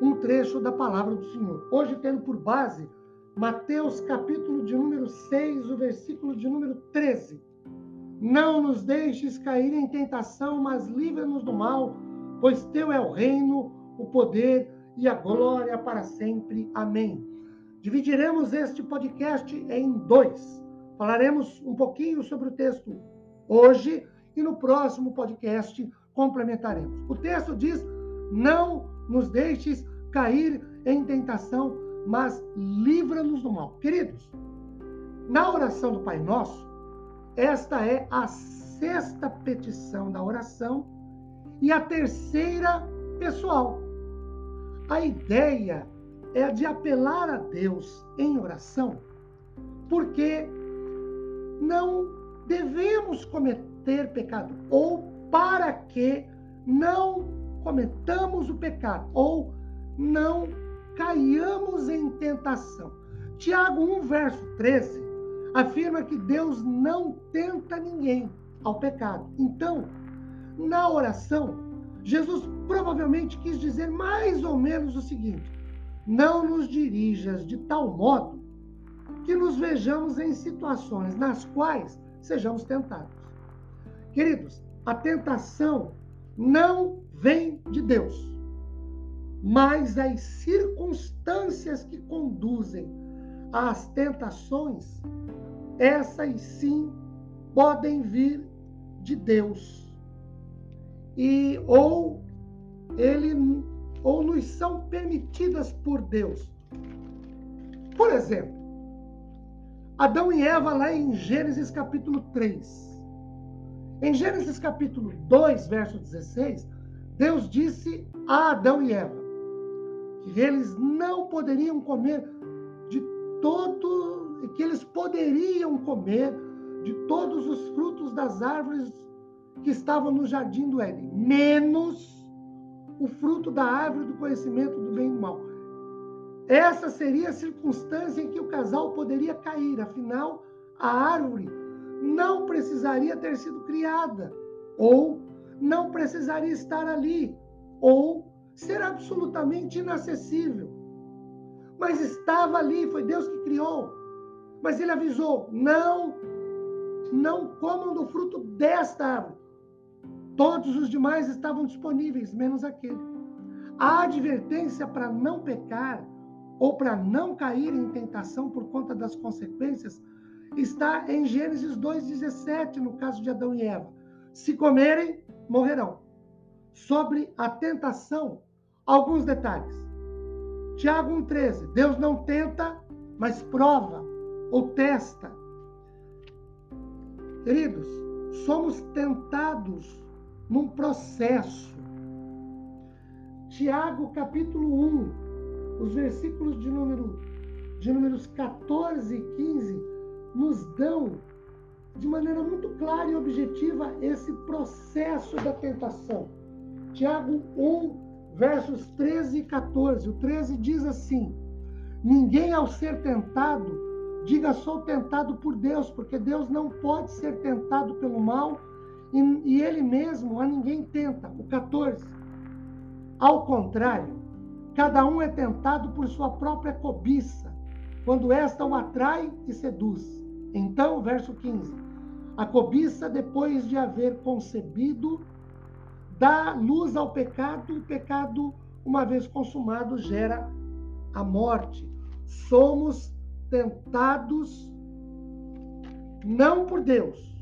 um trecho da palavra do Senhor. Hoje, tendo por base Mateus, capítulo de número 6, o versículo de número 13. Não nos deixes cair em tentação, mas livra-nos do mal, pois teu é o reino, o poder e a glória para sempre. Amém. Dividiremos este podcast em dois. Falaremos um pouquinho sobre o texto hoje e no próximo podcast complementaremos. O texto diz: Não nos deixes cair em tentação, mas livra-nos do mal. Queridos, na oração do Pai Nosso, esta é a sexta petição da oração e a terceira pessoal. A ideia é de apelar a Deus em oração, porque não devemos cometer pecado, ou para que não cometamos o pecado ou não caiamos em tentação. Tiago 1, verso 13, afirma que Deus não tenta ninguém ao pecado. Então, na oração, Jesus provavelmente quis dizer mais ou menos o seguinte: não nos dirijas de tal modo que nos vejamos em situações nas quais sejamos tentados. Queridos, a tentação não vem de Deus, mas as circunstâncias que conduzem às tentações, essas sim podem vir de Deus. E ou ele ou nos são permitidas por Deus. Por exemplo, Adão e Eva lá em Gênesis capítulo 3. Em Gênesis capítulo 2, verso 16, Deus disse a Adão e Eva que eles não poderiam comer de todo, que eles poderiam comer de todos os frutos das árvores que estavam no jardim do Éden, menos o fruto da árvore do conhecimento do bem e do mal. Essa seria a circunstância em que o casal poderia cair, afinal, a árvore não precisaria ter sido criada, ou não precisaria estar ali, ou ser absolutamente inacessível. Mas estava ali, foi Deus que criou. Mas ele avisou: não, não comam do fruto desta árvore. Todos os demais estavam disponíveis, menos aquele. A advertência para não pecar ou para não cair em tentação por conta das consequências está em Gênesis 2,17, no caso de Adão e Eva. Se comerem, morrerão. Sobre a tentação, alguns detalhes. Tiago 1,13. Deus não tenta, mas prova ou testa. Queridos, somos tentados num processo. Tiago capítulo 1, os versículos de número de números 14 e 15 nos dão de maneira muito clara e objetiva esse processo da tentação. Tiago 1, versos 13 e 14. O 13 diz assim: Ninguém ao ser tentado diga sou tentado por Deus, porque Deus não pode ser tentado pelo mal e, e ele mesmo a ninguém tenta. O 14. Ao contrário, cada um é tentado por sua própria cobiça, quando esta o atrai e seduz. Então, verso 15: A cobiça, depois de haver concebido, dá luz ao pecado, o pecado, uma vez consumado, gera a morte. Somos tentados não por Deus,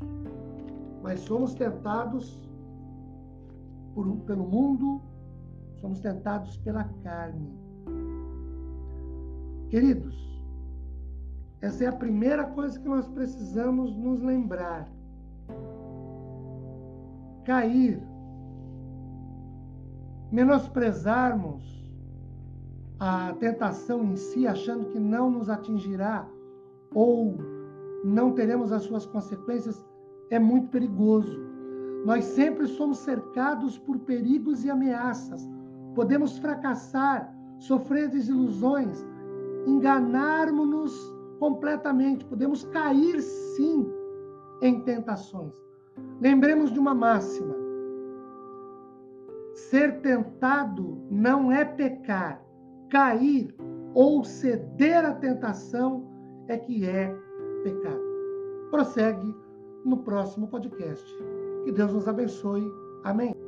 mas somos tentados por, pelo mundo, somos tentados pela carne. Queridos, essa é a primeira coisa que nós precisamos nos lembrar. Cair, menosprezarmos a tentação em si, achando que não nos atingirá ou não teremos as suas consequências, é muito perigoso. Nós sempre somos cercados por perigos e ameaças. Podemos fracassar, sofrer desilusões, enganarmos-nos completamente, podemos cair sim em tentações. Lembremos de uma máxima: ser tentado não é pecar, cair ou ceder à tentação é que é pecado. Prossegue no próximo podcast. Que Deus nos abençoe. Amém.